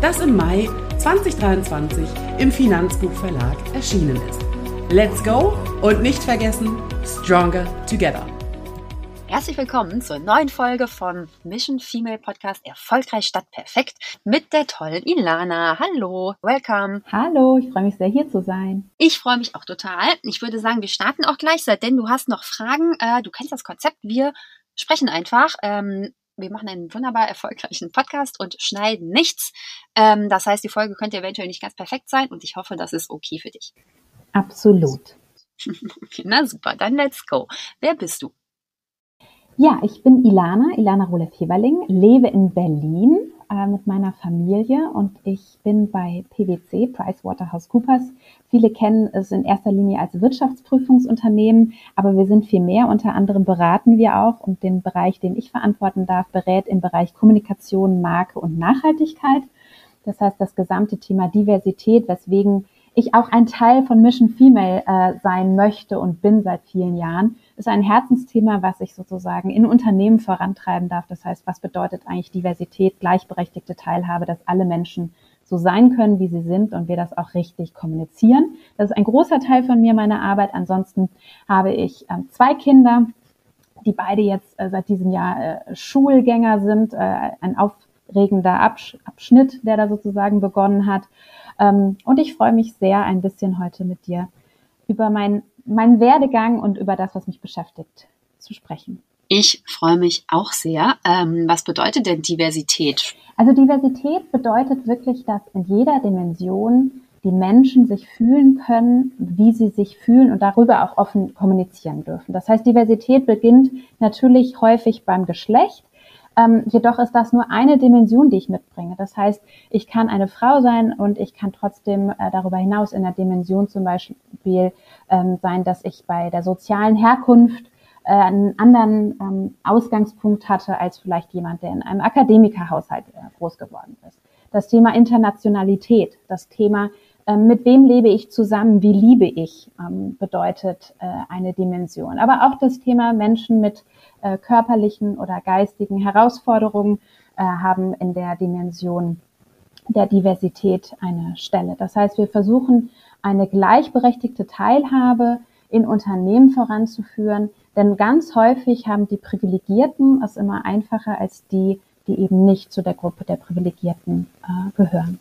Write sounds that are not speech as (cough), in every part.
das im Mai 2023 im Finanzbuchverlag erschienen ist. Let's go und nicht vergessen, Stronger Together. Herzlich willkommen zur neuen Folge von Mission Female Podcast Erfolgreich statt perfekt mit der tollen Ilana. Hallo, welcome. Hallo, ich freue mich sehr hier zu sein. Ich freue mich auch total. Ich würde sagen, wir starten auch gleich, denn du hast noch Fragen. Äh, du kennst das Konzept. Wir sprechen einfach. Wir machen einen wunderbar erfolgreichen Podcast und schneiden nichts. Ähm, das heißt, die Folge könnte eventuell nicht ganz perfekt sein und ich hoffe, das ist okay für dich. Absolut. (laughs) okay, na super, dann let's go. Wer bist du? Ja, ich bin Ilana, Ilana Rolef-Heberling, lebe in Berlin äh, mit meiner Familie und ich bin bei PwC, PricewaterhouseCoopers. Viele kennen es in erster Linie als Wirtschaftsprüfungsunternehmen, aber wir sind viel mehr. Unter anderem beraten wir auch und den Bereich, den ich verantworten darf, berät im Bereich Kommunikation, Marke und Nachhaltigkeit. Das heißt, das gesamte Thema Diversität, weswegen ich auch ein Teil von Mission Female äh, sein möchte und bin seit vielen Jahren, ist ein Herzensthema, was ich sozusagen in Unternehmen vorantreiben darf. Das heißt, was bedeutet eigentlich Diversität, gleichberechtigte Teilhabe, dass alle Menschen so sein können, wie sie sind und wir das auch richtig kommunizieren. Das ist ein großer Teil von mir, meiner Arbeit. Ansonsten habe ich ähm, zwei Kinder, die beide jetzt äh, seit diesem Jahr äh, Schulgänger sind. Äh, ein aufregender Absch Abschnitt, der da sozusagen begonnen hat. Ähm, und ich freue mich sehr, ein bisschen heute mit dir über meinen mein Werdegang und über das, was mich beschäftigt, zu sprechen. Ich freue mich auch sehr. Ähm, was bedeutet denn Diversität? Also Diversität bedeutet wirklich, dass in jeder Dimension die Menschen sich fühlen können, wie sie sich fühlen und darüber auch offen kommunizieren dürfen. Das heißt, Diversität beginnt natürlich häufig beim Geschlecht, ähm, jedoch ist das nur eine Dimension, die ich mitbringe. Das heißt, ich kann eine Frau sein und ich kann trotzdem äh, darüber hinaus in der Dimension zum Beispiel ähm, sein, dass ich bei der sozialen Herkunft äh, einen anderen ähm, Ausgangspunkt hatte als vielleicht jemand, der in einem Akademikerhaushalt äh, groß geworden ist. Das Thema Internationalität, das Thema ähm, mit wem lebe ich zusammen, wie liebe ich, ähm, bedeutet äh, eine Dimension. Aber auch das Thema Menschen mit äh, körperlichen oder geistigen Herausforderungen äh, haben in der Dimension der Diversität eine Stelle. Das heißt, wir versuchen eine gleichberechtigte Teilhabe in Unternehmen voranzuführen, denn ganz häufig haben die Privilegierten es immer einfacher als die, die eben nicht zu der Gruppe der Privilegierten äh, gehören.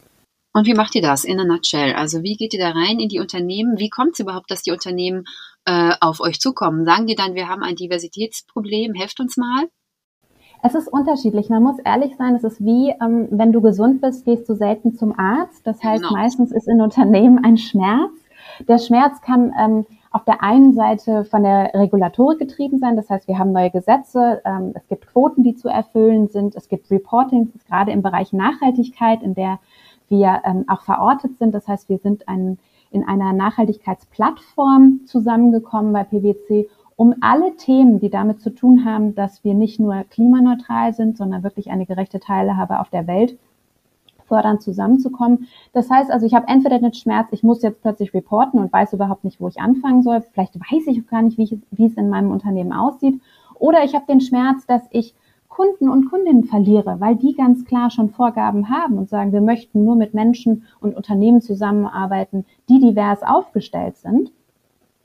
Und wie macht ihr das in a nutshell? Also wie geht ihr da rein in die Unternehmen? Wie kommt es überhaupt, dass die Unternehmen äh, auf euch zukommen? Sagen die dann, wir haben ein Diversitätsproblem, helft uns mal? Es ist unterschiedlich. Man muss ehrlich sein, es ist wie, ähm, wenn du gesund bist, gehst du selten zum Arzt. Das heißt, genau. meistens ist in Unternehmen ein Schmerz. Der Schmerz kann ähm, auf der einen Seite von der Regulatorik getrieben sein. Das heißt, wir haben neue Gesetze, ähm, es gibt Quoten, die zu erfüllen sind, es gibt Reportings, gerade im Bereich Nachhaltigkeit, in der wir ähm, auch verortet sind. Das heißt, wir sind ein, in einer Nachhaltigkeitsplattform zusammengekommen bei PwC, um alle Themen, die damit zu tun haben, dass wir nicht nur klimaneutral sind, sondern wirklich eine gerechte Teilhabe auf der Welt fördern, zusammenzukommen. Das heißt also, ich habe entweder den Schmerz, ich muss jetzt plötzlich reporten und weiß überhaupt nicht, wo ich anfangen soll. Vielleicht weiß ich auch gar nicht, wie, ich, wie es in meinem Unternehmen aussieht. Oder ich habe den Schmerz, dass ich Kunden und Kundinnen verliere, weil die ganz klar schon Vorgaben haben und sagen, wir möchten nur mit Menschen und Unternehmen zusammenarbeiten, die divers aufgestellt sind.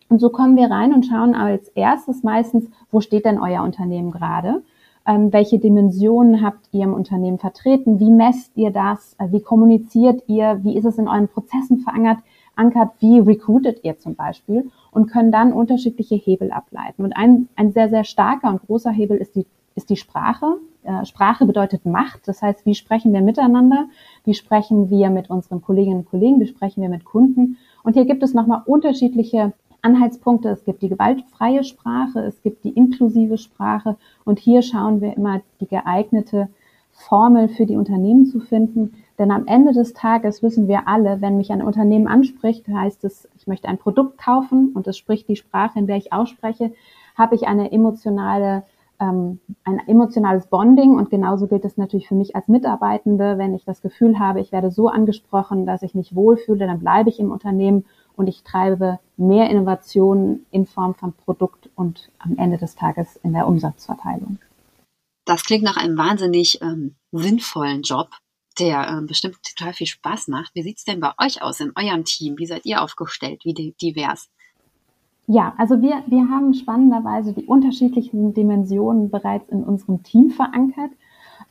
Und so kommen wir rein und schauen als erstes meistens, wo steht denn euer Unternehmen gerade? Ähm, welche Dimensionen habt ihr im Unternehmen vertreten? Wie messt ihr das? Äh, wie kommuniziert ihr? Wie ist es in euren Prozessen verankert? Ankert, wie recruitet ihr zum Beispiel? Und können dann unterschiedliche Hebel ableiten. Und ein, ein sehr, sehr starker und großer Hebel ist die ist die Sprache. äh, Sprache bedeutet Macht. Das heißt, wie sprechen wir miteinander? Wie sprechen wir mit unseren Kolleginnen und Kollegen? Wie sprechen wir mit Kunden? Und hier gibt es nochmal unterschiedliche Anhaltspunkte. Es gibt die gewaltfreie Sprache, es gibt die inklusive Sprache und hier schauen wir immer die geeignete Formel für die Unternehmen zu finden. Denn am Ende des Tages wissen wir alle, wenn mich ein Unternehmen anspricht, heißt es, ich möchte ein Produkt kaufen und es spricht die Sprache, in der ich ausspreche, habe ich eine emotionale ähm, ein emotionales Bonding und genauso gilt es natürlich für mich als Mitarbeitende, wenn ich das Gefühl habe, ich werde so angesprochen, dass ich mich wohlfühle, dann bleibe ich im Unternehmen und ich treibe mehr Innovationen in Form von Produkt und am Ende des Tages in der Umsatzverteilung. Das klingt nach einem wahnsinnig ähm, sinnvollen Job, der ähm, bestimmt total viel Spaß macht. Wie sieht es denn bei euch aus in eurem Team? Wie seid ihr aufgestellt? Wie divers? Ja, also wir, wir haben spannenderweise die unterschiedlichen Dimensionen bereits in unserem Team verankert.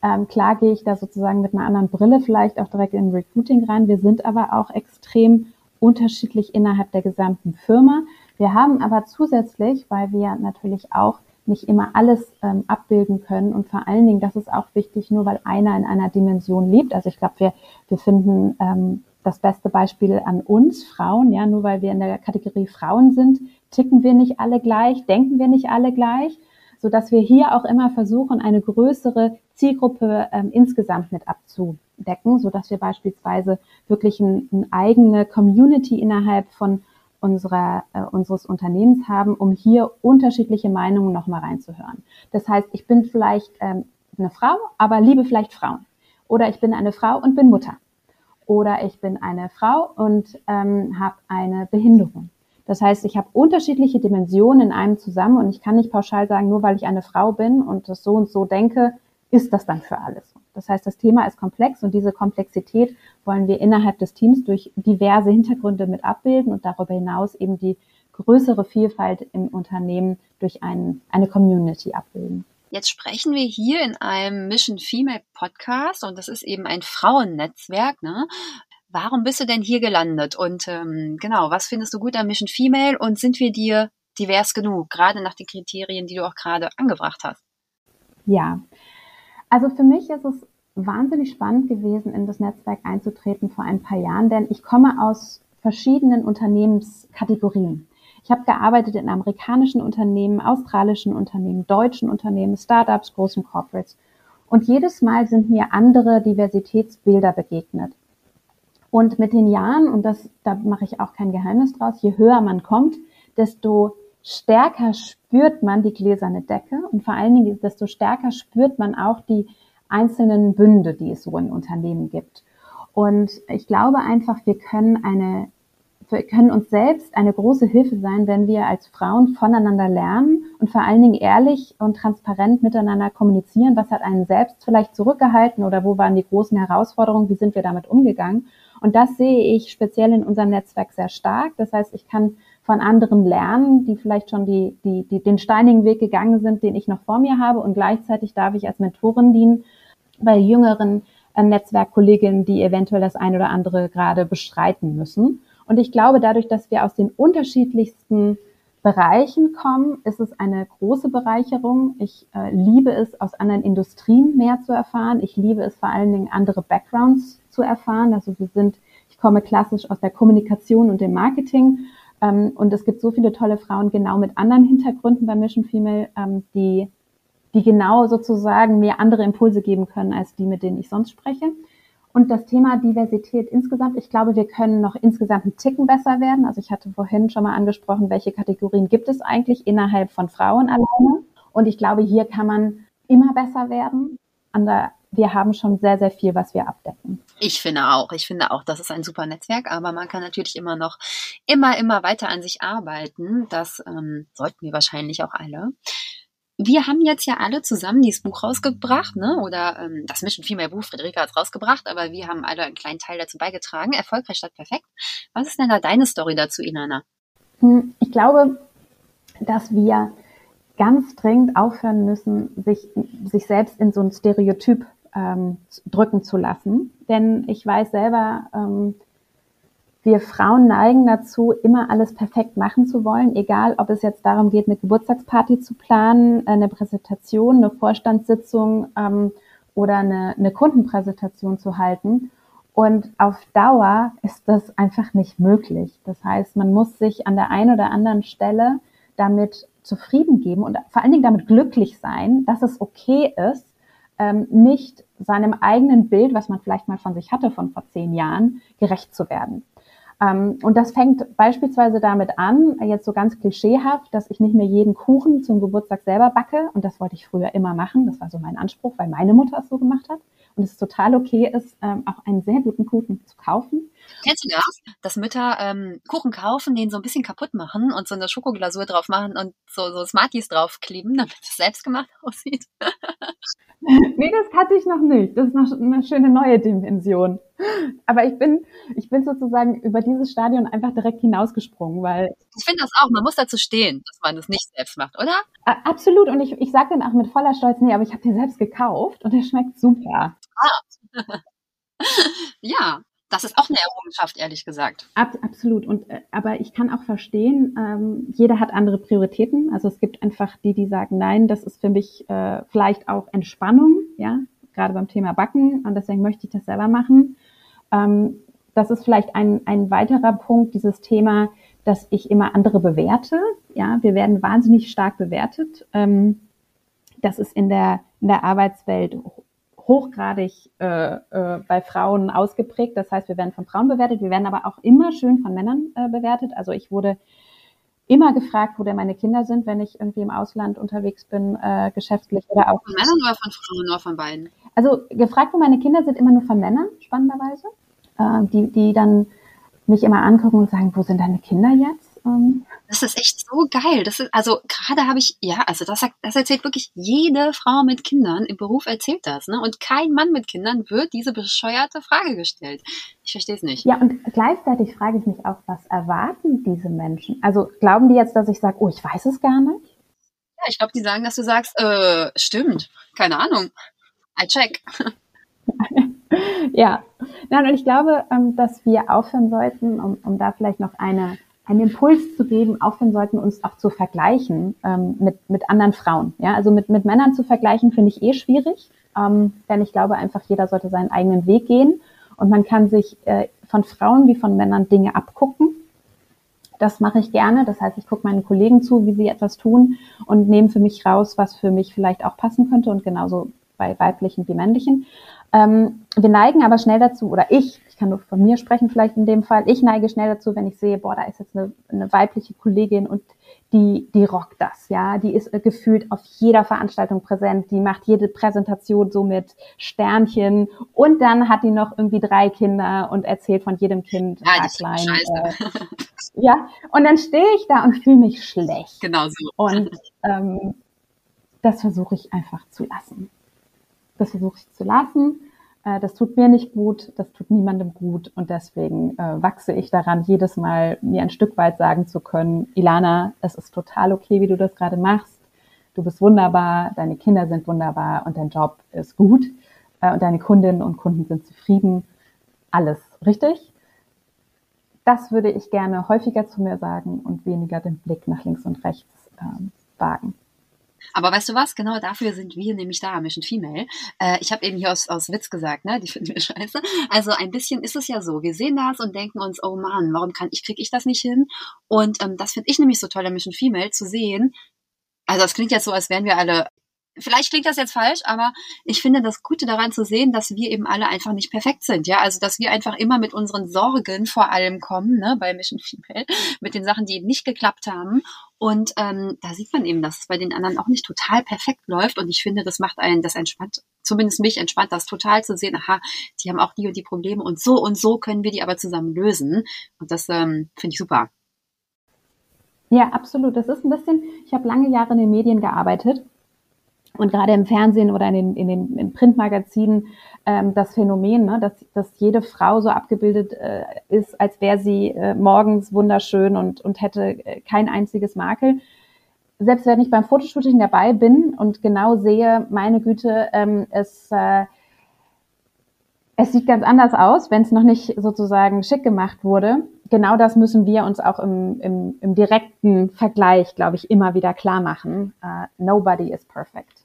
Ähm, klar gehe ich da sozusagen mit einer anderen Brille vielleicht auch direkt in Recruiting rein. Wir sind aber auch extrem unterschiedlich innerhalb der gesamten Firma. Wir haben aber zusätzlich, weil wir natürlich auch nicht immer alles ähm, abbilden können und vor allen Dingen, das ist auch wichtig, nur weil einer in einer Dimension lebt. Also ich glaube, wir, wir finden ähm, das beste Beispiel an uns Frauen, ja, nur weil wir in der Kategorie Frauen sind, ticken wir nicht alle gleich, denken wir nicht alle gleich, so dass wir hier auch immer versuchen, eine größere Zielgruppe ähm, insgesamt mit abzudecken, so dass wir beispielsweise wirklich ein, eine eigene Community innerhalb von unserer, äh, unseres Unternehmens haben, um hier unterschiedliche Meinungen nochmal reinzuhören. Das heißt, ich bin vielleicht ähm, eine Frau, aber liebe vielleicht Frauen. Oder ich bin eine Frau und bin Mutter. Oder ich bin eine Frau und ähm, habe eine Behinderung. Das heißt, ich habe unterschiedliche Dimensionen in einem zusammen und ich kann nicht pauschal sagen, nur weil ich eine Frau bin und das so und so denke, ist das dann für alles. Das heißt, das Thema ist komplex und diese Komplexität wollen wir innerhalb des Teams durch diverse Hintergründe mit abbilden und darüber hinaus eben die größere Vielfalt im Unternehmen durch ein, eine Community abbilden. Jetzt sprechen wir hier in einem Mission Female Podcast und das ist eben ein Frauennetzwerk. Ne? Warum bist du denn hier gelandet? Und ähm, genau, was findest du gut an Mission Female und sind wir dir divers genug, gerade nach den Kriterien, die du auch gerade angebracht hast? Ja, also für mich ist es wahnsinnig spannend gewesen, in das Netzwerk einzutreten vor ein paar Jahren, denn ich komme aus verschiedenen Unternehmenskategorien. Ich habe gearbeitet in amerikanischen Unternehmen, australischen Unternehmen, deutschen Unternehmen, Startups, großen Corporates. Und jedes Mal sind mir andere Diversitätsbilder begegnet. Und mit den Jahren, und das, da mache ich auch kein Geheimnis draus, je höher man kommt, desto stärker spürt man die gläserne Decke und vor allen Dingen, desto stärker spürt man auch die einzelnen Bünde, die es so in Unternehmen gibt. Und ich glaube einfach, wir können eine, können uns selbst eine große Hilfe sein, wenn wir als Frauen voneinander lernen und vor allen Dingen ehrlich und transparent miteinander kommunizieren. Was hat einen selbst vielleicht zurückgehalten oder wo waren die großen Herausforderungen? Wie sind wir damit umgegangen? Und das sehe ich speziell in unserem Netzwerk sehr stark. Das heißt, ich kann von anderen lernen, die vielleicht schon die, die, die, den steinigen Weg gegangen sind, den ich noch vor mir habe. Und gleichzeitig darf ich als Mentorin dienen bei jüngeren äh, Netzwerkkolleginnen, die eventuell das eine oder andere gerade bestreiten müssen. Und ich glaube, dadurch, dass wir aus den unterschiedlichsten Bereichen kommen, ist es eine große Bereicherung. Ich äh, liebe es, aus anderen Industrien mehr zu erfahren. Ich liebe es vor allen Dingen, andere Backgrounds zu erfahren. Also wir sind, ich komme klassisch aus der Kommunikation und dem Marketing. Ähm, und es gibt so viele tolle Frauen genau mit anderen Hintergründen bei Mission Female, ähm, die, die genau sozusagen mir andere Impulse geben können als die, mit denen ich sonst spreche. Und das Thema Diversität insgesamt, ich glaube, wir können noch insgesamt einen Ticken besser werden. Also ich hatte vorhin schon mal angesprochen, welche Kategorien gibt es eigentlich innerhalb von Frauen alleine. Und ich glaube, hier kann man immer besser werden. Der, wir haben schon sehr, sehr viel, was wir abdecken. Ich finde auch. Ich finde auch, das ist ein super Netzwerk, aber man kann natürlich immer noch immer, immer weiter an sich arbeiten. Das ähm, sollten wir wahrscheinlich auch alle wir haben jetzt ja alle zusammen dieses Buch rausgebracht, ne? Oder ähm, das Mission Female Buch, Friederika hat es rausgebracht, aber wir haben alle einen kleinen Teil dazu beigetragen. Erfolgreich statt perfekt. Was ist denn da deine Story dazu, Inanna? Hm, ich glaube, dass wir ganz dringend aufhören müssen, sich, sich selbst in so ein Stereotyp ähm, drücken zu lassen. Denn ich weiß selber, ähm, wir Frauen neigen dazu, immer alles perfekt machen zu wollen, egal ob es jetzt darum geht, eine Geburtstagsparty zu planen, eine Präsentation, eine Vorstandssitzung ähm, oder eine, eine Kundenpräsentation zu halten. Und auf Dauer ist das einfach nicht möglich. Das heißt, man muss sich an der einen oder anderen Stelle damit zufrieden geben und vor allen Dingen damit glücklich sein, dass es okay ist, ähm, nicht seinem eigenen Bild, was man vielleicht mal von sich hatte von vor zehn Jahren, gerecht zu werden. Ähm, und das fängt beispielsweise damit an, jetzt so ganz klischeehaft, dass ich nicht mehr jeden Kuchen zum Geburtstag selber backe. Und das wollte ich früher immer machen. Das war so mein Anspruch, weil meine Mutter es so gemacht hat. Und es total okay ist, ähm, auch einen sehr guten Kuchen zu kaufen. Kennst du das? Dass Mütter ähm, Kuchen kaufen, den so ein bisschen kaputt machen und so eine Schokoglasur drauf machen und so, so Smarties draufkleben, damit es selbst gemacht (laughs) aussieht? nee, das hatte ich noch nicht. Das ist noch eine schöne neue Dimension. Aber ich bin, ich bin sozusagen über dieses Stadion einfach direkt hinausgesprungen, weil. Ich finde das auch, man muss dazu stehen, dass man es nicht selbst macht, oder? Absolut. Und ich, ich sage dann auch mit voller Stolz, nee, aber ich habe den selbst gekauft und der schmeckt super. Ah. (laughs) ja, das ist auch eine Errungenschaft, ehrlich gesagt. Ab, absolut. Und äh, aber ich kann auch verstehen, ähm, jeder hat andere Prioritäten. Also es gibt einfach die, die sagen, nein, das ist für mich äh, vielleicht auch Entspannung, ja, gerade beim Thema Backen. Und deswegen möchte ich das selber machen. Ähm, das ist vielleicht ein, ein weiterer Punkt, dieses Thema, dass ich immer andere bewerte. Ja, wir werden wahnsinnig stark bewertet. Ähm, das ist in der, in der Arbeitswelt hochgradig äh, äh, bei Frauen ausgeprägt. Das heißt, wir werden von Frauen bewertet, wir werden aber auch immer schön von Männern äh, bewertet. Also ich wurde immer gefragt, wo denn meine Kinder sind, wenn ich irgendwie im Ausland unterwegs bin, äh, geschäftlich oder auch. Von Männern oder von Frauen oder von beiden? Also gefragt, wo meine Kinder sind, immer nur von Männern, spannenderweise, äh, die, die dann mich immer angucken und sagen, wo sind deine Kinder jetzt? Ähm, das ist echt so geil. Das ist, also gerade habe ich, ja, also das, das erzählt wirklich jede Frau mit Kindern im Beruf erzählt das, ne? Und kein Mann mit Kindern wird diese bescheuerte Frage gestellt. Ich verstehe es nicht. Ja, und gleichzeitig frage ich mich auch, was erwarten diese Menschen? Also glauben die jetzt, dass ich sage, oh, ich weiß es gar nicht? Ja, ich glaube, die sagen, dass du sagst, äh, stimmt, keine Ahnung. I check. (laughs) ja, nein, und ich glaube, ähm, dass wir aufhören sollten, um, um da vielleicht noch eine einen Impuls zu geben, aufhören sollten, uns auch zu vergleichen ähm, mit, mit anderen Frauen. Ja, also mit, mit Männern zu vergleichen, finde ich eh schwierig, ähm, denn ich glaube einfach, jeder sollte seinen eigenen Weg gehen und man kann sich äh, von Frauen wie von Männern Dinge abgucken. Das mache ich gerne. Das heißt, ich gucke meinen Kollegen zu, wie sie etwas tun und nehme für mich raus, was für mich vielleicht auch passen könnte und genauso bei weiblichen wie männlichen. Ähm, wir neigen aber schnell dazu, oder ich, ich kann nur von mir sprechen vielleicht in dem Fall, ich neige schnell dazu, wenn ich sehe, boah, da ist jetzt eine, eine weibliche Kollegin und die, die rockt das, ja, die ist äh, gefühlt auf jeder Veranstaltung präsent, die macht jede Präsentation so mit Sternchen und dann hat die noch irgendwie drei Kinder und erzählt von jedem Kind ja, klein. Äh, (laughs) ja, und dann stehe ich da und fühle mich schlecht. Genau so. Und ähm, das versuche ich einfach zu lassen. Das versuche ich zu lassen. Äh, das tut mir nicht gut, das tut niemandem gut und deswegen äh, wachse ich daran, jedes Mal mir ein Stück weit sagen zu können, Ilana, es ist total okay, wie du das gerade machst. Du bist wunderbar, deine Kinder sind wunderbar und dein Job ist gut äh, und deine Kundinnen und Kunden sind zufrieden. Alles richtig. Das würde ich gerne häufiger zu mir sagen und weniger den Blick nach links und rechts ähm, wagen. Aber weißt du was? Genau dafür sind wir nämlich da, Mission Female. Äh, ich habe eben hier aus, aus Witz gesagt, ne? Die finden wir (laughs) scheiße. Also ein bisschen ist es ja so. Wir sehen das und denken uns, oh Mann, warum kann ich, kriege ich das nicht hin? Und ähm, das finde ich nämlich so toll Mission Female, zu sehen. Also es klingt jetzt so, als wären wir alle vielleicht klingt das jetzt falsch, aber ich finde das Gute daran zu sehen, dass wir eben alle einfach nicht perfekt sind, ja, also dass wir einfach immer mit unseren Sorgen vor allem kommen, ne, bei Mission Female, mit den Sachen, die eben nicht geklappt haben. Und ähm, da sieht man eben, dass es bei den anderen auch nicht total perfekt läuft. Und ich finde, das macht einen, das entspannt, zumindest mich entspannt das total zu sehen, aha, die haben auch die und die Probleme und so und so können wir die aber zusammen lösen. Und das ähm, finde ich super. Ja, absolut. Das ist ein bisschen, ich habe lange Jahre in den Medien gearbeitet und gerade im Fernsehen oder in den, in den in Printmagazinen ähm, das Phänomen, ne, dass, dass jede Frau so abgebildet äh, ist, als wäre sie äh, morgens wunderschön und, und hätte äh, kein einziges Makel. Selbst wenn ich beim Fotoshooting dabei bin und genau sehe, meine Güte, ähm, es, äh, es sieht ganz anders aus, wenn es noch nicht sozusagen schick gemacht wurde, genau das müssen wir uns auch im, im, im direkten Vergleich, glaube ich, immer wieder klar machen. Uh, nobody is perfect.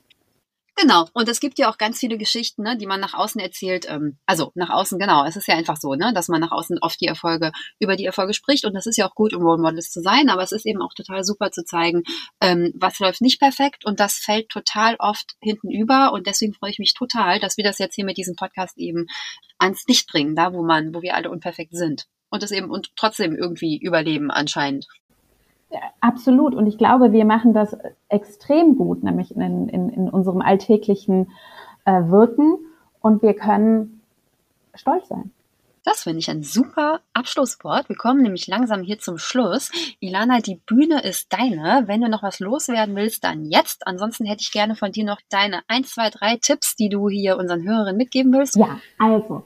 Genau. Und es gibt ja auch ganz viele Geschichten, ne, die man nach außen erzählt. Ähm, also nach außen, genau. Es ist ja einfach so, ne, dass man nach außen oft die Erfolge, über die Erfolge spricht. Und das ist ja auch gut, um Role Models zu sein. Aber es ist eben auch total super zu zeigen, ähm, was läuft nicht perfekt. Und das fällt total oft hinten über. Und deswegen freue ich mich total, dass wir das jetzt hier mit diesem Podcast eben ans Licht bringen, da wo man, wo wir alle unperfekt sind. Und es eben und trotzdem irgendwie überleben anscheinend. Absolut. Und ich glaube, wir machen das extrem gut, nämlich in, in, in unserem alltäglichen äh, Wirken. Und wir können stolz sein. Das finde ich ein super Abschlusswort. Wir kommen nämlich langsam hier zum Schluss. Ilana, die Bühne ist deine. Wenn du noch was loswerden willst, dann jetzt. Ansonsten hätte ich gerne von dir noch deine 1, 2, 3 Tipps, die du hier unseren Hörerinnen mitgeben willst. Ja, also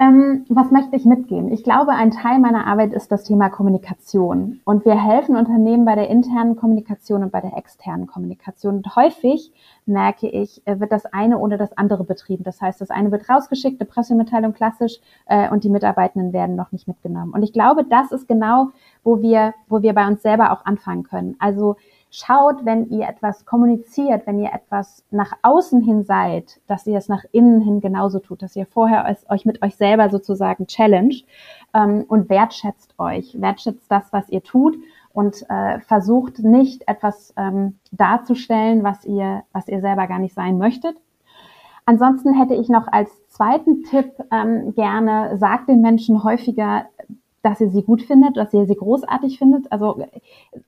ähm, was möchte ich mitgeben? Ich glaube, ein Teil meiner Arbeit ist das Thema Kommunikation. Und wir helfen Unternehmen bei der internen Kommunikation und bei der externen Kommunikation. Und häufig merke ich, äh, wird das eine oder das andere betrieben. Das heißt, das eine wird rausgeschickt, eine Pressemitteilung klassisch, äh, und die Mitarbeitenden werden noch nicht mitgenommen. Und ich glaube, das ist genau, wo wir, wo wir bei uns selber auch anfangen können. Also schaut, wenn ihr etwas kommuniziert, wenn ihr etwas nach außen hin seid, dass ihr es nach innen hin genauso tut, dass ihr vorher euch mit euch selber sozusagen challenged ähm, und wertschätzt euch, wertschätzt das, was ihr tut und äh, versucht nicht etwas ähm, darzustellen, was ihr, was ihr selber gar nicht sein möchtet. Ansonsten hätte ich noch als zweiten Tipp ähm, gerne, sagt den Menschen häufiger, dass ihr sie gut findet, dass ihr sie großartig findet. Also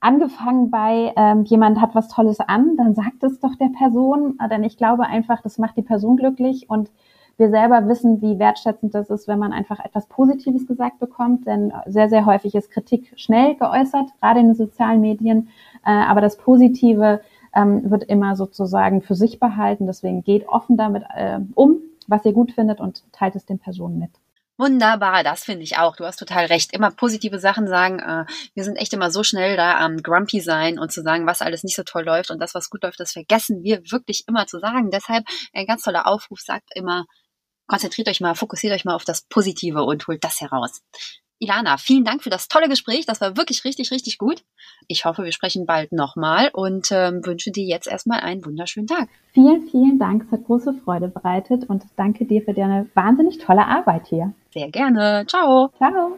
angefangen bei ähm, jemand hat was Tolles an, dann sagt es doch der Person, denn ich glaube einfach, das macht die Person glücklich und wir selber wissen, wie wertschätzend das ist, wenn man einfach etwas Positives gesagt bekommt, denn sehr, sehr häufig ist Kritik schnell geäußert, gerade in den sozialen Medien, äh, aber das Positive ähm, wird immer sozusagen für sich behalten. Deswegen geht offen damit äh, um, was ihr gut findet und teilt es den Personen mit. Wunderbar, das finde ich auch. Du hast total recht. Immer positive Sachen sagen. Äh, wir sind echt immer so schnell da am Grumpy sein und zu sagen, was alles nicht so toll läuft und das, was gut läuft, das vergessen wir wirklich immer zu sagen. Deshalb ein ganz toller Aufruf sagt immer, konzentriert euch mal, fokussiert euch mal auf das Positive und holt das heraus. Ilana, vielen Dank für das tolle Gespräch. Das war wirklich richtig, richtig gut. Ich hoffe, wir sprechen bald nochmal und ähm, wünsche dir jetzt erstmal einen wunderschönen Tag. Vielen, vielen Dank. Es hat große Freude bereitet und danke dir für deine wahnsinnig tolle Arbeit hier. Sehr gerne. Ciao. Ciao.